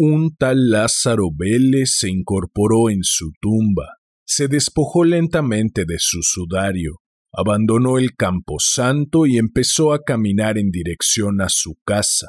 Un tal Lázaro Vélez se incorporó en su tumba, se despojó lentamente de su sudario, abandonó el camposanto y empezó a caminar en dirección a su casa.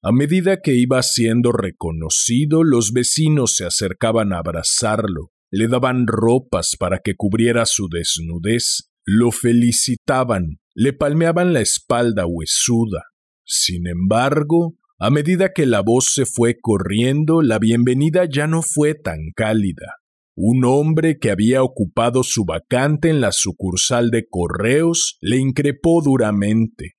A medida que iba siendo reconocido, los vecinos se acercaban a abrazarlo, le daban ropas para que cubriera su desnudez, lo felicitaban, le palmeaban la espalda huesuda. Sin embargo, a medida que la voz se fue corriendo, la bienvenida ya no fue tan cálida. Un hombre que había ocupado su vacante en la sucursal de correos le increpó duramente.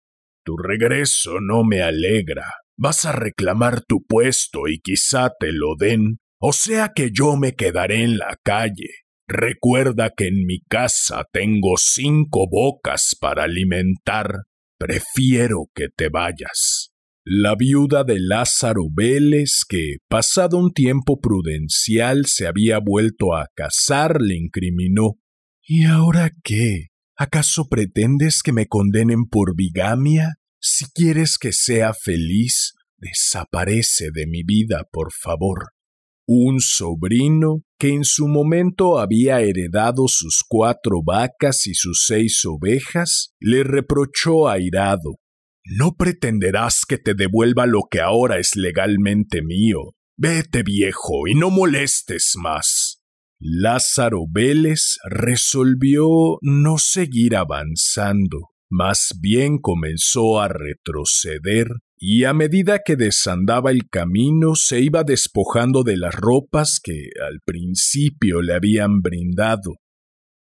Tu regreso no me alegra. Vas a reclamar tu puesto y quizá te lo den, o sea que yo me quedaré en la calle. Recuerda que en mi casa tengo cinco bocas para alimentar. Prefiero que te vayas. La viuda de Lázaro Vélez, que, pasado un tiempo prudencial, se había vuelto a casar, le incriminó. ¿Y ahora qué? ¿Acaso pretendes que me condenen por bigamia? Si quieres que sea feliz, desaparece de mi vida, por favor. Un sobrino, que en su momento había heredado sus cuatro vacas y sus seis ovejas, le reprochó airado no pretenderás que te devuelva lo que ahora es legalmente mío. Vete, viejo, y no molestes más. Lázaro Vélez resolvió no seguir avanzando, más bien comenzó a retroceder, y a medida que desandaba el camino se iba despojando de las ropas que al principio le habían brindado.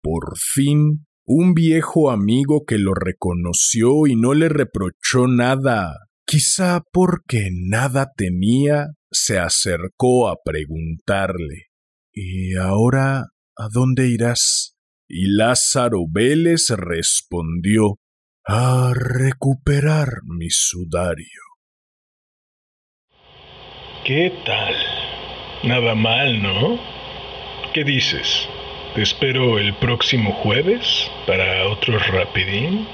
Por fin un viejo amigo que lo reconoció y no le reprochó nada, quizá porque nada tenía, se acercó a preguntarle ¿Y ahora a dónde irás? Y Lázaro Vélez respondió A recuperar mi sudario. ¿Qué tal? Nada mal, ¿no? ¿Qué dices? Te espero el próximo jueves para otro rapidín.